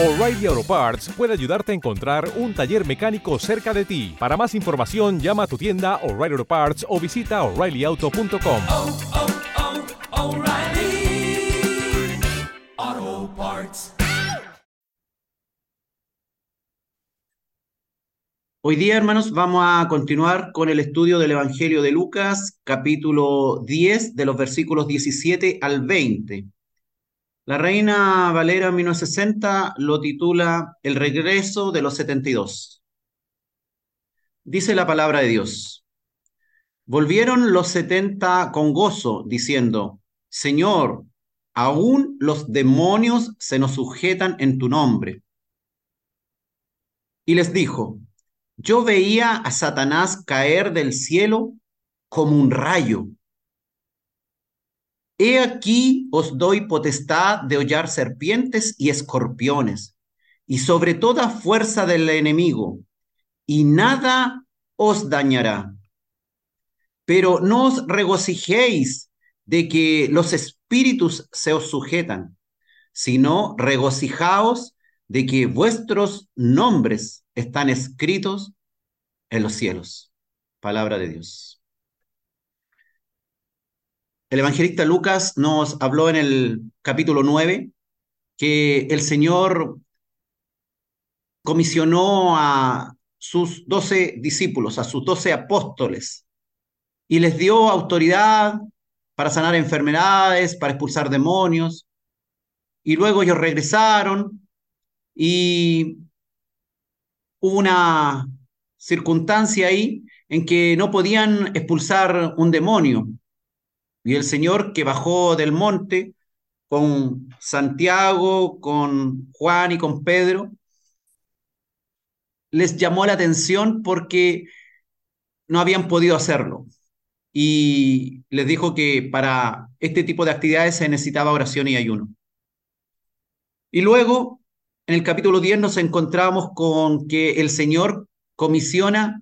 O'Reilly Auto Parts puede ayudarte a encontrar un taller mecánico cerca de ti. Para más información, llama a tu tienda O'Reilly Auto Parts o visita oreillyauto.com. oh, oh, O'Reilly Auto Parts. Hoy día, hermanos, vamos a continuar con el estudio del Evangelio de Lucas, capítulo 10, de los versículos 17 al 20. La Reina Valera 1960 lo titula El regreso de los 72. Dice la palabra de Dios. Volvieron los 70 con gozo, diciendo, Señor, aún los demonios se nos sujetan en tu nombre. Y les dijo, yo veía a Satanás caer del cielo como un rayo. He aquí os doy potestad de hollar serpientes y escorpiones, y sobre toda fuerza del enemigo, y nada os dañará. Pero no os regocijéis de que los espíritus se os sujetan, sino regocijaos de que vuestros nombres están escritos en los cielos. Palabra de Dios. El evangelista Lucas nos habló en el capítulo 9 que el Señor comisionó a sus doce discípulos, a sus doce apóstoles, y les dio autoridad para sanar enfermedades, para expulsar demonios, y luego ellos regresaron y hubo una circunstancia ahí en que no podían expulsar un demonio. Y el Señor que bajó del monte con Santiago, con Juan y con Pedro, les llamó la atención porque no habían podido hacerlo. Y les dijo que para este tipo de actividades se necesitaba oración y ayuno. Y luego, en el capítulo 10 nos encontramos con que el Señor comisiona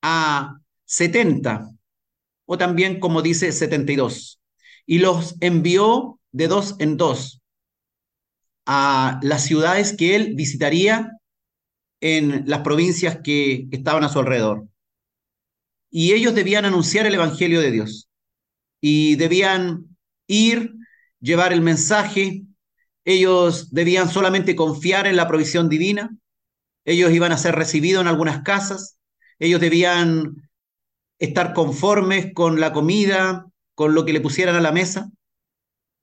a 70, o también como dice 72, y los envió de dos en dos a las ciudades que él visitaría en las provincias que estaban a su alrededor. Y ellos debían anunciar el Evangelio de Dios. Y debían ir, llevar el mensaje. Ellos debían solamente confiar en la provisión divina. Ellos iban a ser recibidos en algunas casas. Ellos debían estar conformes con la comida, con lo que le pusieran a la mesa.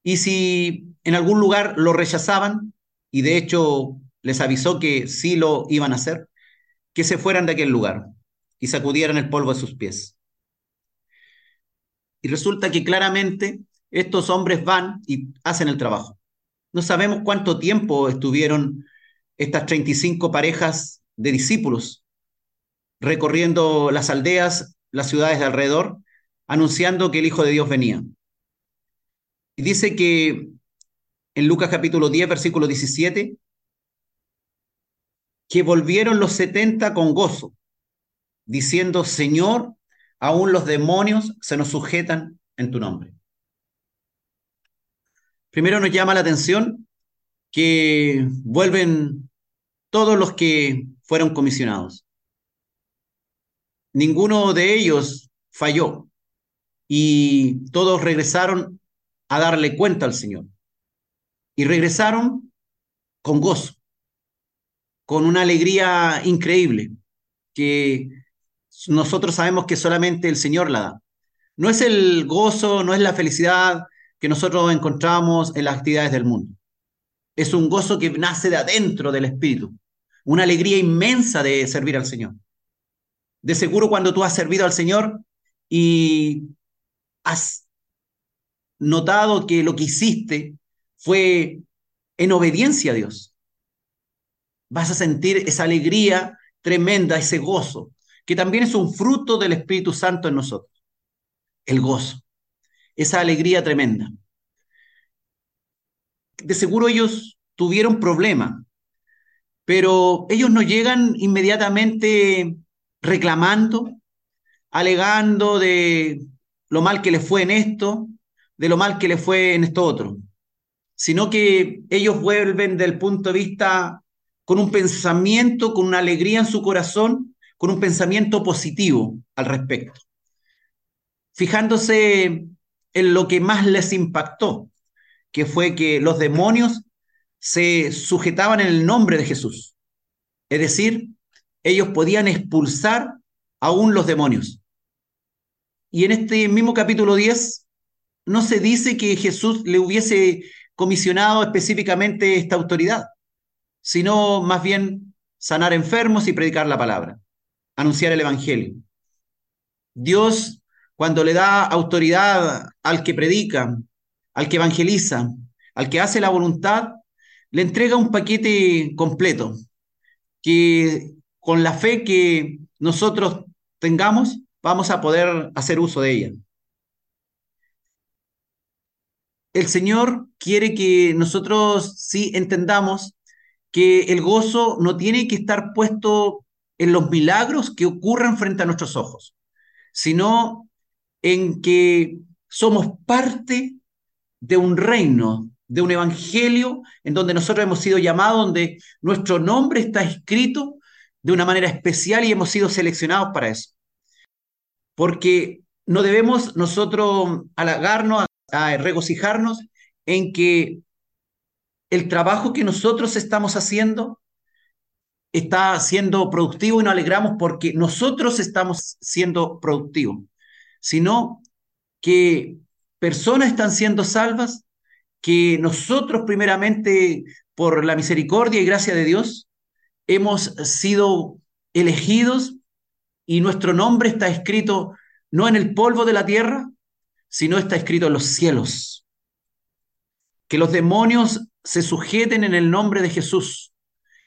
Y si en algún lugar lo rechazaban, y de hecho les avisó que sí lo iban a hacer, que se fueran de aquel lugar y sacudieran el polvo de sus pies. Y resulta que claramente estos hombres van y hacen el trabajo. No sabemos cuánto tiempo estuvieron estas 35 parejas de discípulos recorriendo las aldeas, las ciudades de alrededor, anunciando que el Hijo de Dios venía. Y dice que en Lucas capítulo 10, versículo 17, que volvieron los 70 con gozo, diciendo, Señor, aún los demonios se nos sujetan en tu nombre. Primero nos llama la atención que vuelven todos los que fueron comisionados. Ninguno de ellos falló y todos regresaron a darle cuenta al Señor. Y regresaron con gozo, con una alegría increíble, que nosotros sabemos que solamente el Señor la da. No es el gozo, no es la felicidad que nosotros encontramos en las actividades del mundo. Es un gozo que nace de adentro del Espíritu, una alegría inmensa de servir al Señor. De seguro cuando tú has servido al Señor y has notado que lo que hiciste fue en obediencia a Dios, vas a sentir esa alegría tremenda, ese gozo, que también es un fruto del Espíritu Santo en nosotros. El gozo, esa alegría tremenda. De seguro ellos tuvieron problemas, pero ellos no llegan inmediatamente reclamando, alegando de lo mal que les fue en esto, de lo mal que les fue en esto otro, sino que ellos vuelven del punto de vista con un pensamiento, con una alegría en su corazón, con un pensamiento positivo al respecto, fijándose en lo que más les impactó, que fue que los demonios se sujetaban en el nombre de Jesús. Es decir, ellos podían expulsar aún los demonios. Y en este mismo capítulo 10 no se dice que Jesús le hubiese comisionado específicamente esta autoridad, sino más bien sanar enfermos y predicar la palabra, anunciar el Evangelio. Dios, cuando le da autoridad al que predica, al que evangeliza, al que hace la voluntad, le entrega un paquete completo, que con la fe que nosotros tengamos, vamos a poder hacer uso de ella. El Señor quiere que nosotros sí entendamos que el gozo no tiene que estar puesto en los milagros que ocurran frente a nuestros ojos, sino en que somos parte de un reino, de un evangelio en donde nosotros hemos sido llamados, donde nuestro nombre está escrito de una manera especial y hemos sido seleccionados para eso. Porque no debemos nosotros halagarnos, a regocijarnos en que el trabajo que nosotros estamos haciendo está siendo productivo y nos alegramos porque nosotros estamos siendo productivos, sino que personas están siendo salvas, que nosotros primeramente, por la misericordia y gracia de Dios, hemos sido elegidos y nuestro nombre está escrito no en el polvo de la tierra, sino está escrito en los cielos. Que los demonios se sujeten en el nombre de Jesús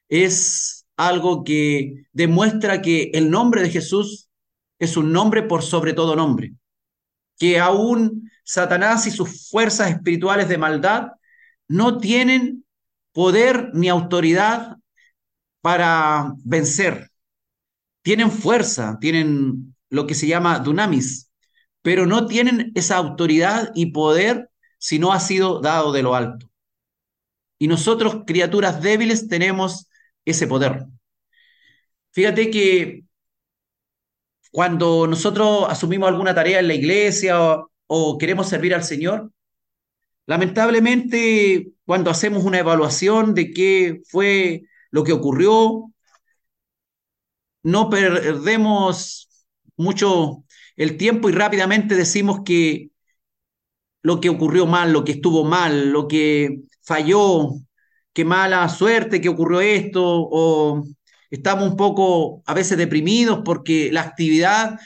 es algo que demuestra que el nombre de Jesús es un nombre por sobre todo nombre. Que aún Satanás y sus fuerzas espirituales de maldad no tienen poder ni autoridad para vencer. Tienen fuerza, tienen lo que se llama dunamis, pero no tienen esa autoridad y poder si no ha sido dado de lo alto. Y nosotros, criaturas débiles, tenemos ese poder. Fíjate que cuando nosotros asumimos alguna tarea en la iglesia o, o queremos servir al Señor, lamentablemente cuando hacemos una evaluación de qué fue lo que ocurrió, no perdemos mucho el tiempo y rápidamente decimos que lo que ocurrió mal, lo que estuvo mal, lo que falló, qué mala suerte que ocurrió esto, o estamos un poco a veces deprimidos porque la actividad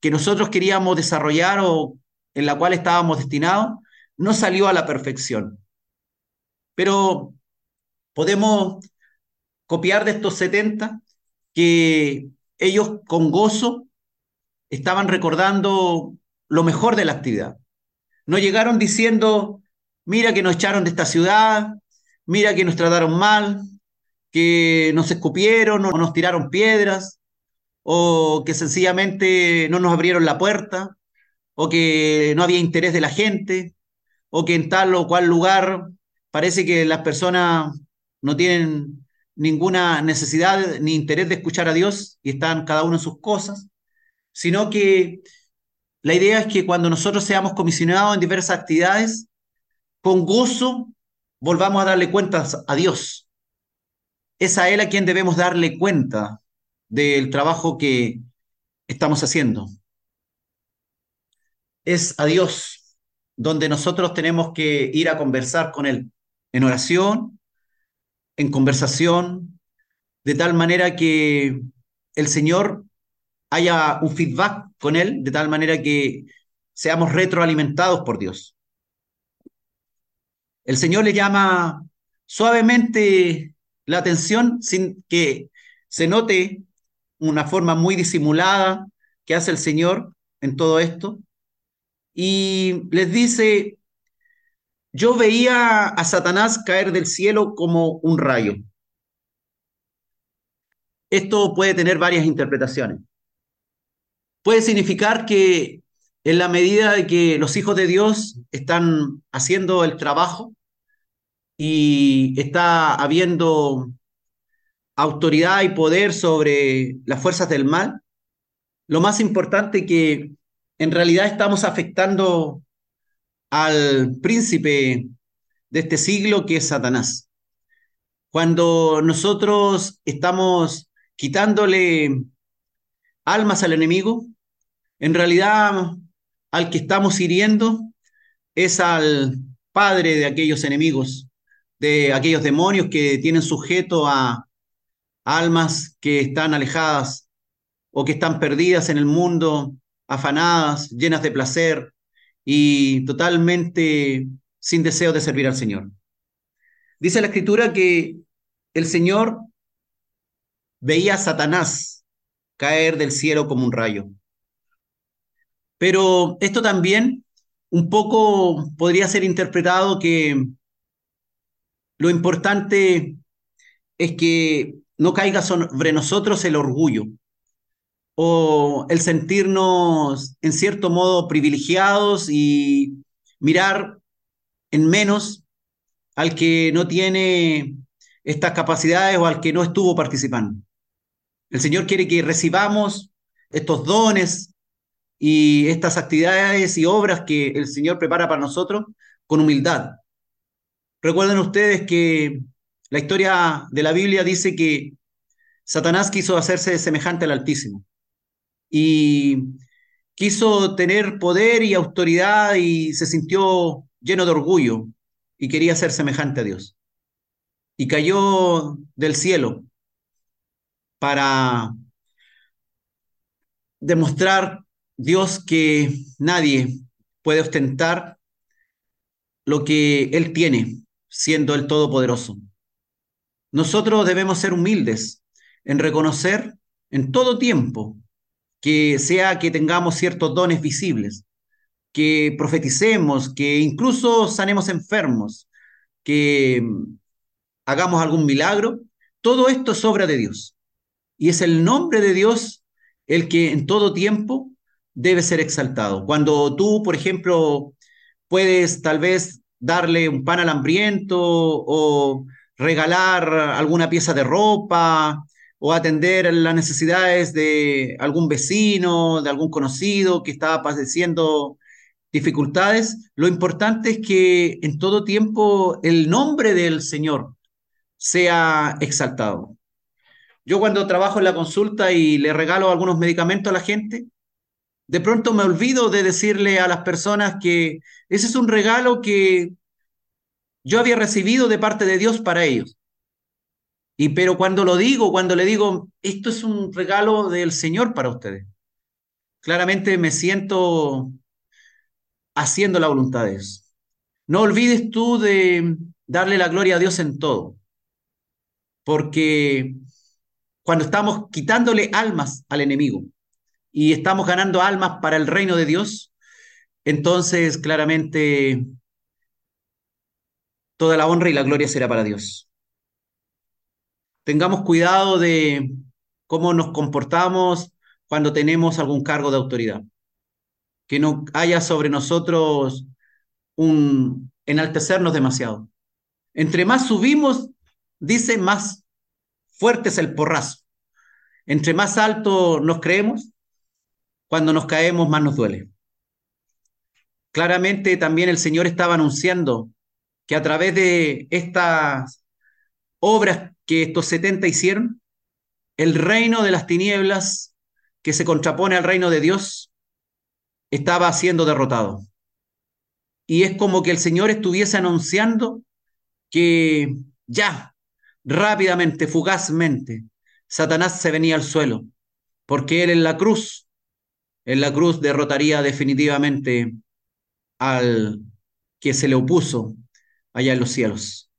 que nosotros queríamos desarrollar o en la cual estábamos destinados no salió a la perfección. Pero podemos copiar de estos 70 que ellos con gozo estaban recordando lo mejor de la actividad. No llegaron diciendo, mira que nos echaron de esta ciudad, mira que nos trataron mal, que nos escupieron o nos tiraron piedras, o que sencillamente no nos abrieron la puerta, o que no había interés de la gente, o que en tal o cual lugar parece que las personas no tienen ninguna necesidad ni interés de escuchar a Dios y están cada uno en sus cosas, sino que la idea es que cuando nosotros seamos comisionados en diversas actividades, con gozo volvamos a darle cuentas a Dios. Es a Él a quien debemos darle cuenta del trabajo que estamos haciendo. Es a Dios donde nosotros tenemos que ir a conversar con Él, en oración, en conversación, de tal manera que el Señor haya un feedback con Él, de tal manera que seamos retroalimentados por Dios. El Señor le llama suavemente la atención sin que se note una forma muy disimulada que hace el Señor en todo esto. Y les dice, yo veía a Satanás caer del cielo como un rayo. Esto puede tener varias interpretaciones. Puede significar que en la medida de que los hijos de Dios están haciendo el trabajo y está habiendo autoridad y poder sobre las fuerzas del mal, lo más importante que en realidad estamos afectando al príncipe de este siglo que es Satanás. Cuando nosotros estamos quitándole almas al enemigo, en realidad al que estamos hiriendo es al padre de aquellos enemigos, de aquellos demonios que tienen sujeto a almas que están alejadas o que están perdidas en el mundo, afanadas, llenas de placer y totalmente sin deseo de servir al Señor. Dice la escritura que el Señor veía a Satanás caer del cielo como un rayo. Pero esto también un poco podría ser interpretado que lo importante es que no caiga sobre nosotros el orgullo o el sentirnos en cierto modo privilegiados y mirar en menos al que no tiene estas capacidades o al que no estuvo participando. El Señor quiere que recibamos estos dones y estas actividades y obras que el Señor prepara para nosotros con humildad. Recuerden ustedes que la historia de la Biblia dice que Satanás quiso hacerse semejante al Altísimo y quiso tener poder y autoridad y se sintió lleno de orgullo y quería ser semejante a Dios. Y cayó del cielo para demostrar Dios que nadie puede ostentar lo que Él tiene, siendo el Todopoderoso. Nosotros debemos ser humildes en reconocer en todo tiempo que sea que tengamos ciertos dones visibles, que profeticemos, que incluso sanemos enfermos, que mm, hagamos algún milagro, todo esto es obra de Dios. Y es el nombre de Dios el que en todo tiempo debe ser exaltado. Cuando tú, por ejemplo, puedes tal vez darle un pan al hambriento o regalar alguna pieza de ropa o atender las necesidades de algún vecino, de algún conocido que estaba padeciendo dificultades, lo importante es que en todo tiempo el nombre del Señor sea exaltado. Yo cuando trabajo en la consulta y le regalo algunos medicamentos a la gente, de pronto me olvido de decirle a las personas que ese es un regalo que yo había recibido de parte de Dios para ellos. Y pero cuando lo digo, cuando le digo, esto es un regalo del Señor para ustedes, claramente me siento haciendo la voluntad de Dios. No olvides tú de darle la gloria a Dios en todo, porque cuando estamos quitándole almas al enemigo y estamos ganando almas para el reino de Dios, entonces claramente toda la honra y la gloria será para Dios. Tengamos cuidado de cómo nos comportamos cuando tenemos algún cargo de autoridad. Que no haya sobre nosotros un enaltecernos demasiado. Entre más subimos, dice, más fuerte es el porrazo. Entre más alto nos creemos, cuando nos caemos más nos duele. Claramente también el Señor estaba anunciando que a través de estas obras que estos 70 hicieron, el reino de las tinieblas que se contrapone al reino de Dios estaba siendo derrotado. Y es como que el Señor estuviese anunciando que ya, rápidamente, fugazmente, Satanás se venía al suelo, porque él en la cruz, en la cruz derrotaría definitivamente al que se le opuso allá en los cielos.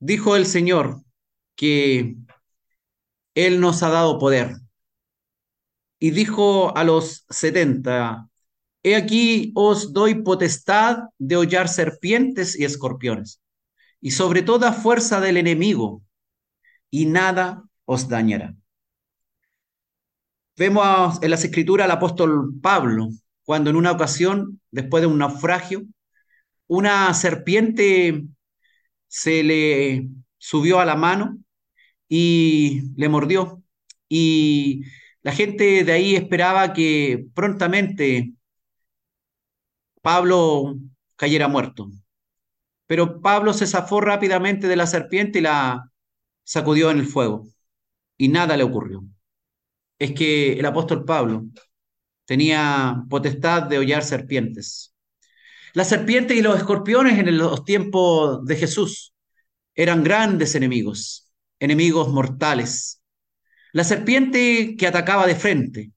Dijo el Señor que Él nos ha dado poder. Y dijo a los setenta, He aquí os doy potestad de hollar serpientes y escorpiones, y sobre toda fuerza del enemigo, y nada os dañará. Vemos en las escrituras al apóstol Pablo, cuando en una ocasión, después de un naufragio, una serpiente se le subió a la mano y le mordió. Y la gente de ahí esperaba que prontamente Pablo cayera muerto. Pero Pablo se zafó rápidamente de la serpiente y la sacudió en el fuego. Y nada le ocurrió. Es que el apóstol Pablo tenía potestad de hollar serpientes. Las serpientes y los escorpiones en los tiempos de Jesús eran grandes enemigos, enemigos mortales. La serpiente que atacaba de frente,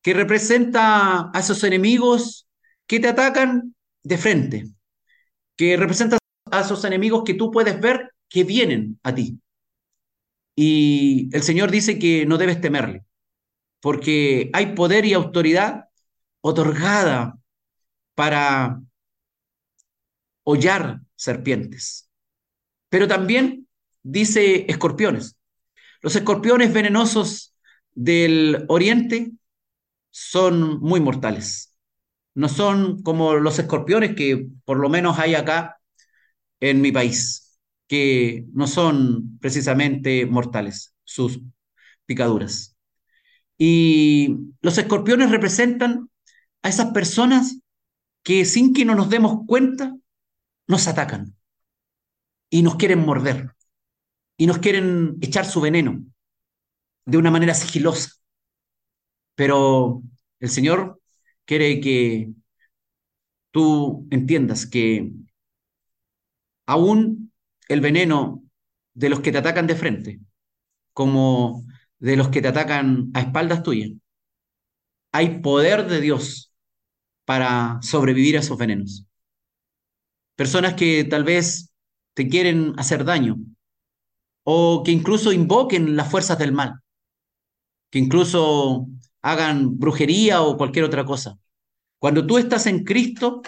que representa a esos enemigos que te atacan de frente, que representa a esos enemigos que tú puedes ver que vienen a ti. Y el Señor dice que no debes temerle, porque hay poder y autoridad otorgada para hollar serpientes. Pero también dice escorpiones. Los escorpiones venenosos del oriente son muy mortales. No son como los escorpiones que por lo menos hay acá en mi país, que no son precisamente mortales sus picaduras. Y los escorpiones representan a esas personas que sin que no nos demos cuenta nos atacan y nos quieren morder y nos quieren echar su veneno de una manera sigilosa. Pero el Señor quiere que tú entiendas que aún el veneno de los que te atacan de frente, como de los que te atacan a espaldas tuyas, hay poder de Dios para sobrevivir a esos venenos. Personas que tal vez te quieren hacer daño o que incluso invoquen las fuerzas del mal, que incluso hagan brujería o cualquier otra cosa. Cuando tú estás en Cristo,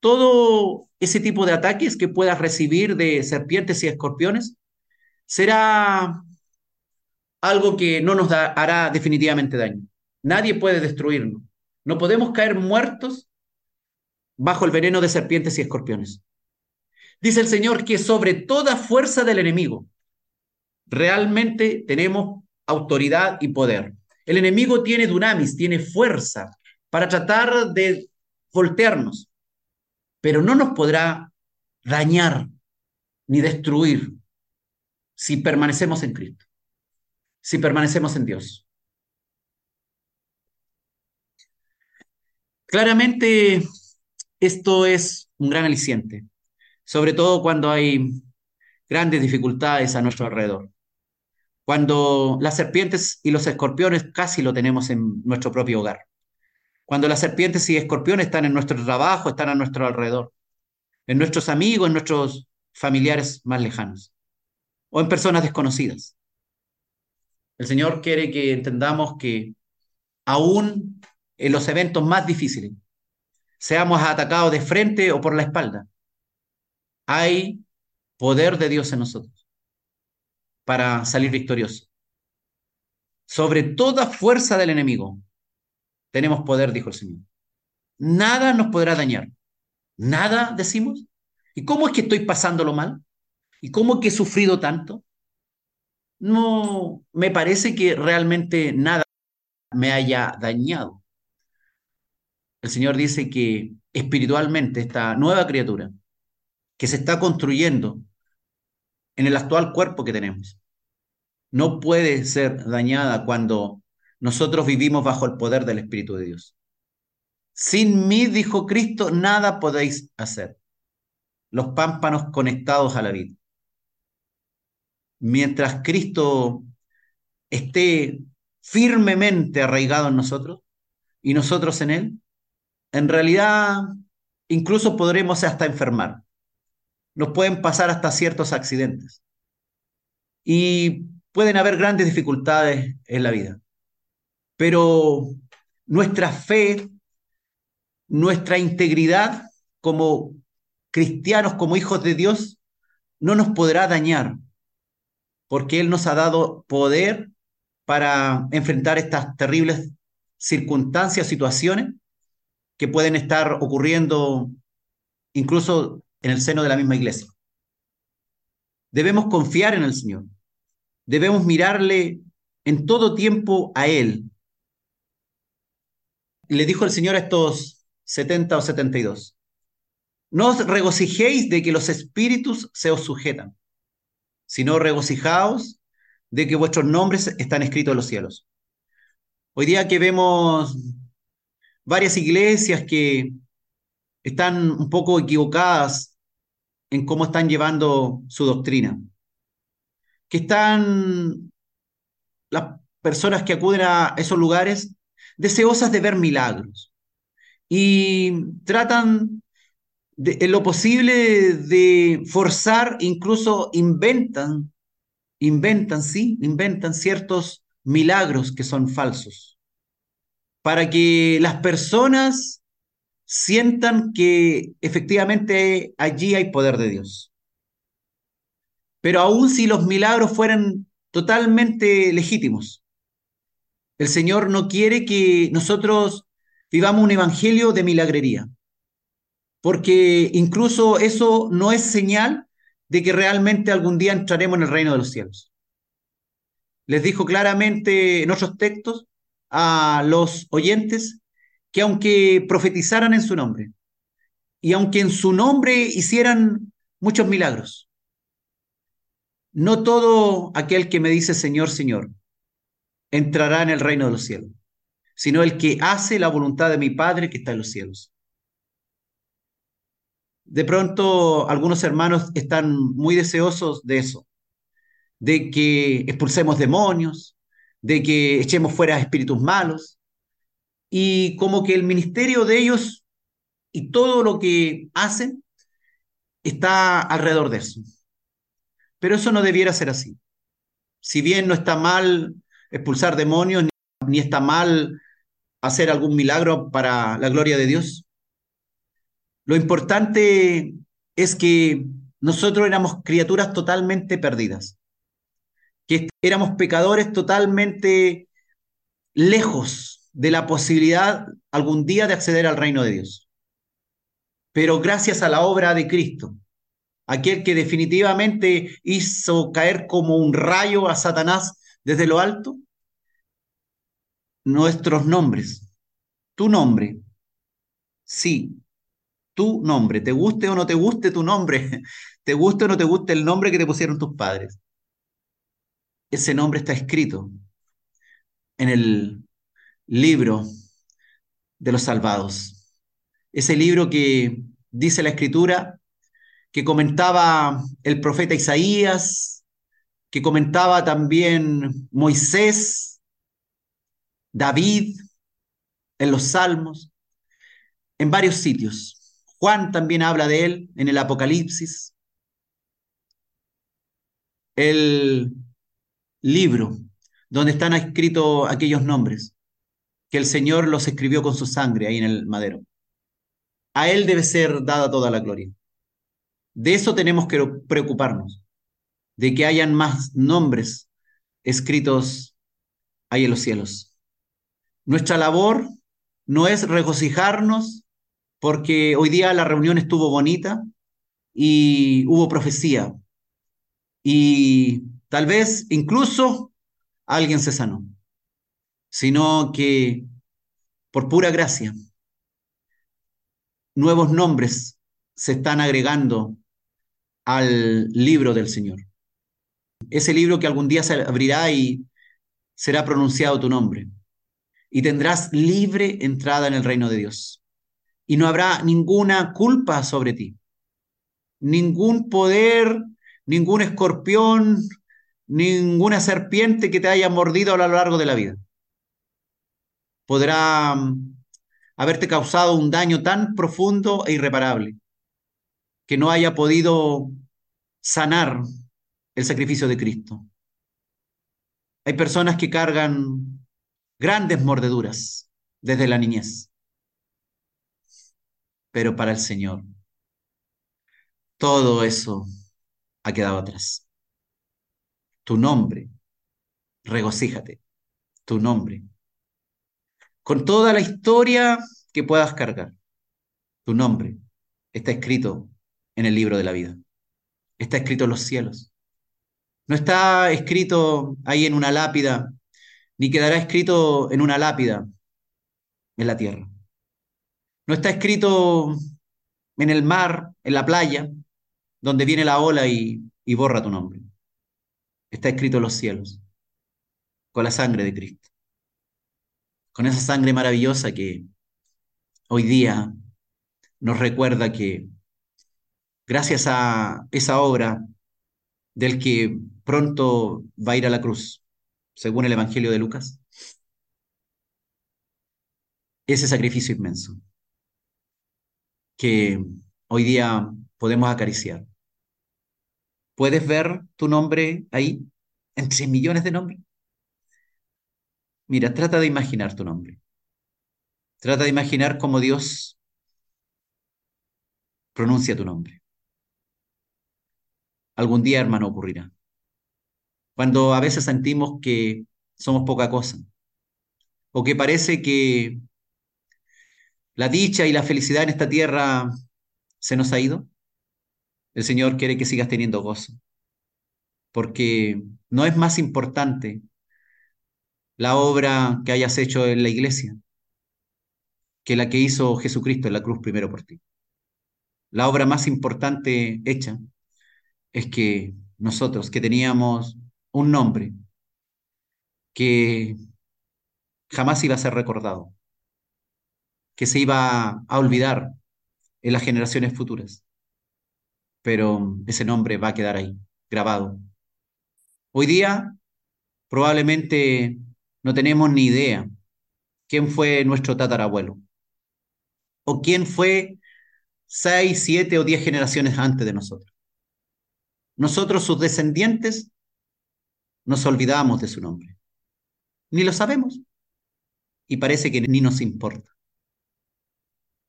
todo ese tipo de ataques que puedas recibir de serpientes y escorpiones será algo que no nos hará definitivamente daño. Nadie puede destruirnos. No podemos caer muertos bajo el veneno de serpientes y escorpiones. Dice el Señor que sobre toda fuerza del enemigo realmente tenemos autoridad y poder. El enemigo tiene dunamis, tiene fuerza para tratar de voltearnos, pero no nos podrá dañar ni destruir si permanecemos en Cristo, si permanecemos en Dios. Claramente esto es un gran aliciente, sobre todo cuando hay grandes dificultades a nuestro alrededor. Cuando las serpientes y los escorpiones casi lo tenemos en nuestro propio hogar. Cuando las serpientes y escorpiones están en nuestro trabajo, están a nuestro alrededor. En nuestros amigos, en nuestros familiares más lejanos. O en personas desconocidas. El Señor quiere que entendamos que aún en los eventos más difíciles, seamos atacados de frente o por la espalda, hay poder de Dios en nosotros para salir victoriosos. Sobre toda fuerza del enemigo tenemos poder, dijo el Señor. Nada nos podrá dañar. Nada, decimos. ¿Y cómo es que estoy pasándolo mal? ¿Y cómo es que he sufrido tanto? No, me parece que realmente nada me haya dañado. El Señor dice que espiritualmente esta nueva criatura que se está construyendo en el actual cuerpo que tenemos. No puede ser dañada cuando nosotros vivimos bajo el poder del Espíritu de Dios. Sin mí, dijo Cristo, nada podéis hacer. Los pámpanos conectados a la vida. Mientras Cristo esté firmemente arraigado en nosotros y nosotros en Él, en realidad incluso podremos hasta enfermar nos pueden pasar hasta ciertos accidentes. Y pueden haber grandes dificultades en la vida. Pero nuestra fe, nuestra integridad como cristianos, como hijos de Dios, no nos podrá dañar, porque Él nos ha dado poder para enfrentar estas terribles circunstancias, situaciones que pueden estar ocurriendo incluso en el seno de la misma iglesia. Debemos confiar en el Señor. Debemos mirarle en todo tiempo a Él. Le dijo el Señor a estos 70 o 72, no os regocijéis de que los espíritus se os sujetan, sino regocijaos de que vuestros nombres están escritos en los cielos. Hoy día que vemos varias iglesias que están un poco equivocadas en cómo están llevando su doctrina, que están las personas que acuden a esos lugares deseosas de ver milagros y tratan de, en lo posible de forzar, incluso inventan, inventan, sí, inventan ciertos milagros que son falsos, para que las personas sientan que efectivamente allí hay poder de Dios. Pero aun si los milagros fueran totalmente legítimos, el Señor no quiere que nosotros vivamos un evangelio de milagrería, porque incluso eso no es señal de que realmente algún día entraremos en el reino de los cielos les dijo claramente en otros textos a los oyentes que aunque profetizaran en su nombre y aunque en su nombre hicieran muchos milagros, no todo aquel que me dice Señor, Señor, entrará en el reino de los cielos, sino el que hace la voluntad de mi Padre que está en los cielos. De pronto algunos hermanos están muy deseosos de eso, de que expulsemos demonios, de que echemos fuera espíritus malos, y como que el ministerio de ellos y todo lo que hacen está alrededor de eso. Pero eso no debiera ser así. Si bien no está mal expulsar demonios, ni está mal hacer algún milagro para la gloria de Dios, lo importante es que nosotros éramos criaturas totalmente perdidas que éramos pecadores totalmente lejos de la posibilidad algún día de acceder al reino de Dios. Pero gracias a la obra de Cristo, aquel que definitivamente hizo caer como un rayo a Satanás desde lo alto, nuestros nombres, tu nombre, sí, tu nombre, te guste o no te guste tu nombre, te guste o no te guste el nombre que te pusieron tus padres ese nombre está escrito en el libro de los salvados. Ese libro que dice la escritura, que comentaba el profeta Isaías, que comentaba también Moisés, David, en los salmos, en varios sitios. Juan también habla de él en el Apocalipsis. El libro donde están escritos aquellos nombres, que el Señor los escribió con su sangre ahí en el madero. A Él debe ser dada toda la gloria. De eso tenemos que preocuparnos, de que hayan más nombres escritos ahí en los cielos. Nuestra labor no es regocijarnos porque hoy día la reunión estuvo bonita y hubo profecía. Y Tal vez incluso alguien se sanó, sino que por pura gracia, nuevos nombres se están agregando al libro del Señor. Ese libro que algún día se abrirá y será pronunciado tu nombre. Y tendrás libre entrada en el reino de Dios. Y no habrá ninguna culpa sobre ti. Ningún poder, ningún escorpión, ninguna serpiente que te haya mordido a lo largo de la vida. Podrá mm, haberte causado un daño tan profundo e irreparable que no haya podido sanar el sacrificio de Cristo. Hay personas que cargan grandes mordeduras desde la niñez, pero para el Señor todo eso ha quedado atrás tu nombre. Regocíjate, tu nombre. Con toda la historia que puedas cargar, tu nombre está escrito en el libro de la vida. Está escrito en los cielos. No está escrito ahí en una lápida, ni quedará escrito en una lápida en la tierra. No está escrito en el mar, en la playa, donde viene la ola y, y borra tu nombre. Está escrito en los cielos, con la sangre de Cristo. Con esa sangre maravillosa que hoy día nos recuerda que gracias a esa obra del que pronto va a ir a la cruz, según el Evangelio de Lucas, ese sacrificio inmenso que hoy día podemos acariciar. ¿Puedes ver tu nombre ahí, entre millones de nombres? Mira, trata de imaginar tu nombre. Trata de imaginar cómo Dios pronuncia tu nombre. Algún día, hermano, ocurrirá. Cuando a veces sentimos que somos poca cosa, o que parece que la dicha y la felicidad en esta tierra se nos ha ido, el Señor quiere que sigas teniendo gozo, porque no es más importante la obra que hayas hecho en la iglesia que la que hizo Jesucristo en la cruz primero por ti. La obra más importante hecha es que nosotros, que teníamos un nombre que jamás iba a ser recordado, que se iba a olvidar en las generaciones futuras, pero ese nombre va a quedar ahí, grabado. Hoy día probablemente no tenemos ni idea quién fue nuestro tatarabuelo o quién fue seis, siete o diez generaciones antes de nosotros. Nosotros, sus descendientes, nos olvidamos de su nombre. Ni lo sabemos. Y parece que ni nos importa.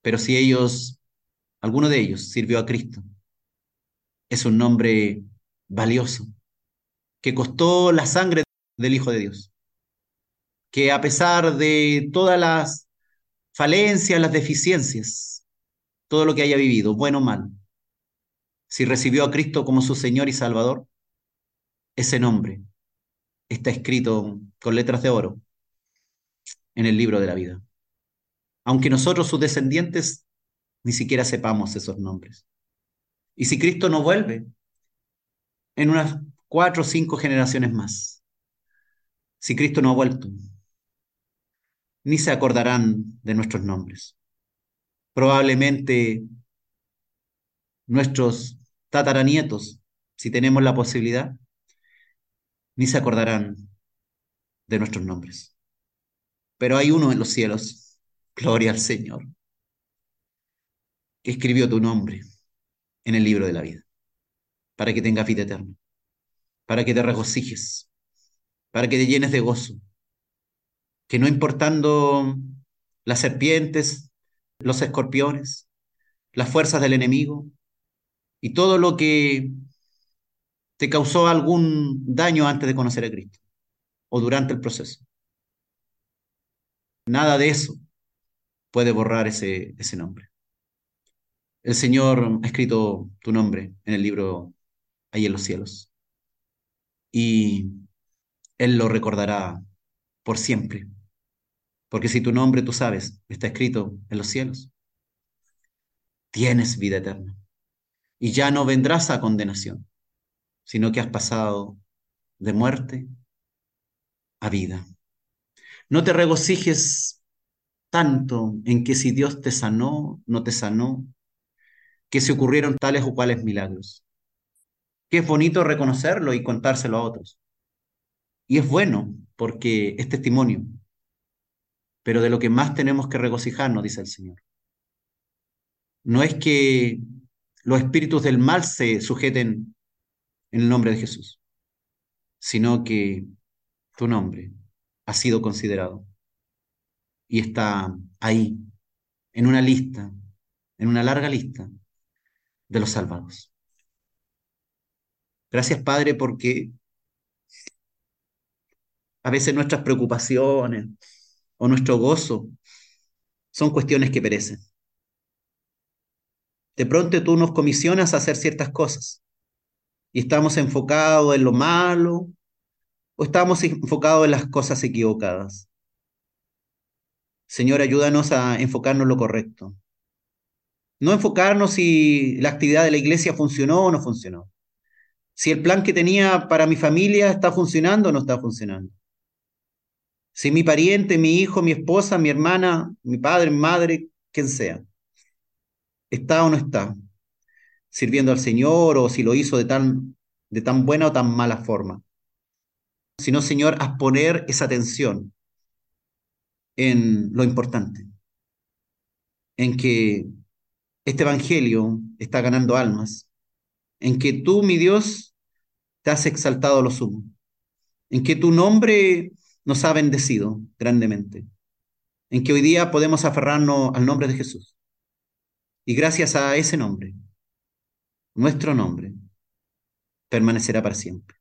Pero si ellos, alguno de ellos sirvió a Cristo, es un nombre valioso, que costó la sangre del Hijo de Dios, que a pesar de todas las falencias, las deficiencias, todo lo que haya vivido, bueno o mal, si recibió a Cristo como su Señor y Salvador, ese nombre está escrito con letras de oro en el libro de la vida. Aunque nosotros, sus descendientes, ni siquiera sepamos esos nombres. Y si Cristo no vuelve, en unas cuatro o cinco generaciones más, si Cristo no ha vuelto, ni se acordarán de nuestros nombres. Probablemente nuestros tataranietos, si tenemos la posibilidad, ni se acordarán de nuestros nombres. Pero hay uno en los cielos, gloria al Señor, que escribió tu nombre en el libro de la vida, para que tengas vida eterna, para que te regocijes, para que te llenes de gozo, que no importando las serpientes, los escorpiones, las fuerzas del enemigo y todo lo que te causó algún daño antes de conocer a Cristo o durante el proceso. Nada de eso puede borrar ese, ese nombre. El Señor ha escrito tu nombre en el libro ahí en los cielos y Él lo recordará por siempre porque si tu nombre, tú sabes, está escrito en los cielos, tienes vida eterna. Y ya no vendrás a condenación, sino que has pasado de muerte a vida. No te regocijes tanto en que si Dios te sanó, no te sanó, que se ocurrieron tales o cuales milagros. Que es bonito reconocerlo y contárselo a otros. Y es bueno porque es testimonio pero de lo que más tenemos que regocijarnos, dice el Señor. No es que los espíritus del mal se sujeten en el nombre de Jesús, sino que tu nombre ha sido considerado y está ahí, en una lista, en una larga lista de los salvados. Gracias, Padre, porque a veces nuestras preocupaciones, o nuestro gozo son cuestiones que perecen. De pronto tú nos comisionas a hacer ciertas cosas y estamos enfocados en lo malo o estamos enfocados en las cosas equivocadas. Señor, ayúdanos a enfocarnos en lo correcto. No enfocarnos si la actividad de la iglesia funcionó o no funcionó. Si el plan que tenía para mi familia está funcionando o no está funcionando. Si mi pariente, mi hijo, mi esposa, mi hermana, mi padre, mi madre, quien sea, está o no está sirviendo al Señor o si lo hizo de tan, de tan buena o tan mala forma. Sino, Señor, haz poner esa atención en lo importante, en que este Evangelio está ganando almas, en que tú, mi Dios, te has exaltado a lo sumo, en que tu nombre nos ha bendecido grandemente, en que hoy día podemos aferrarnos al nombre de Jesús. Y gracias a ese nombre, nuestro nombre permanecerá para siempre.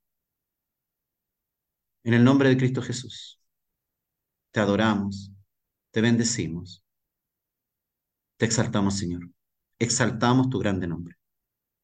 En el nombre de Cristo Jesús, te adoramos, te bendecimos, te exaltamos, Señor. Exaltamos tu grande nombre.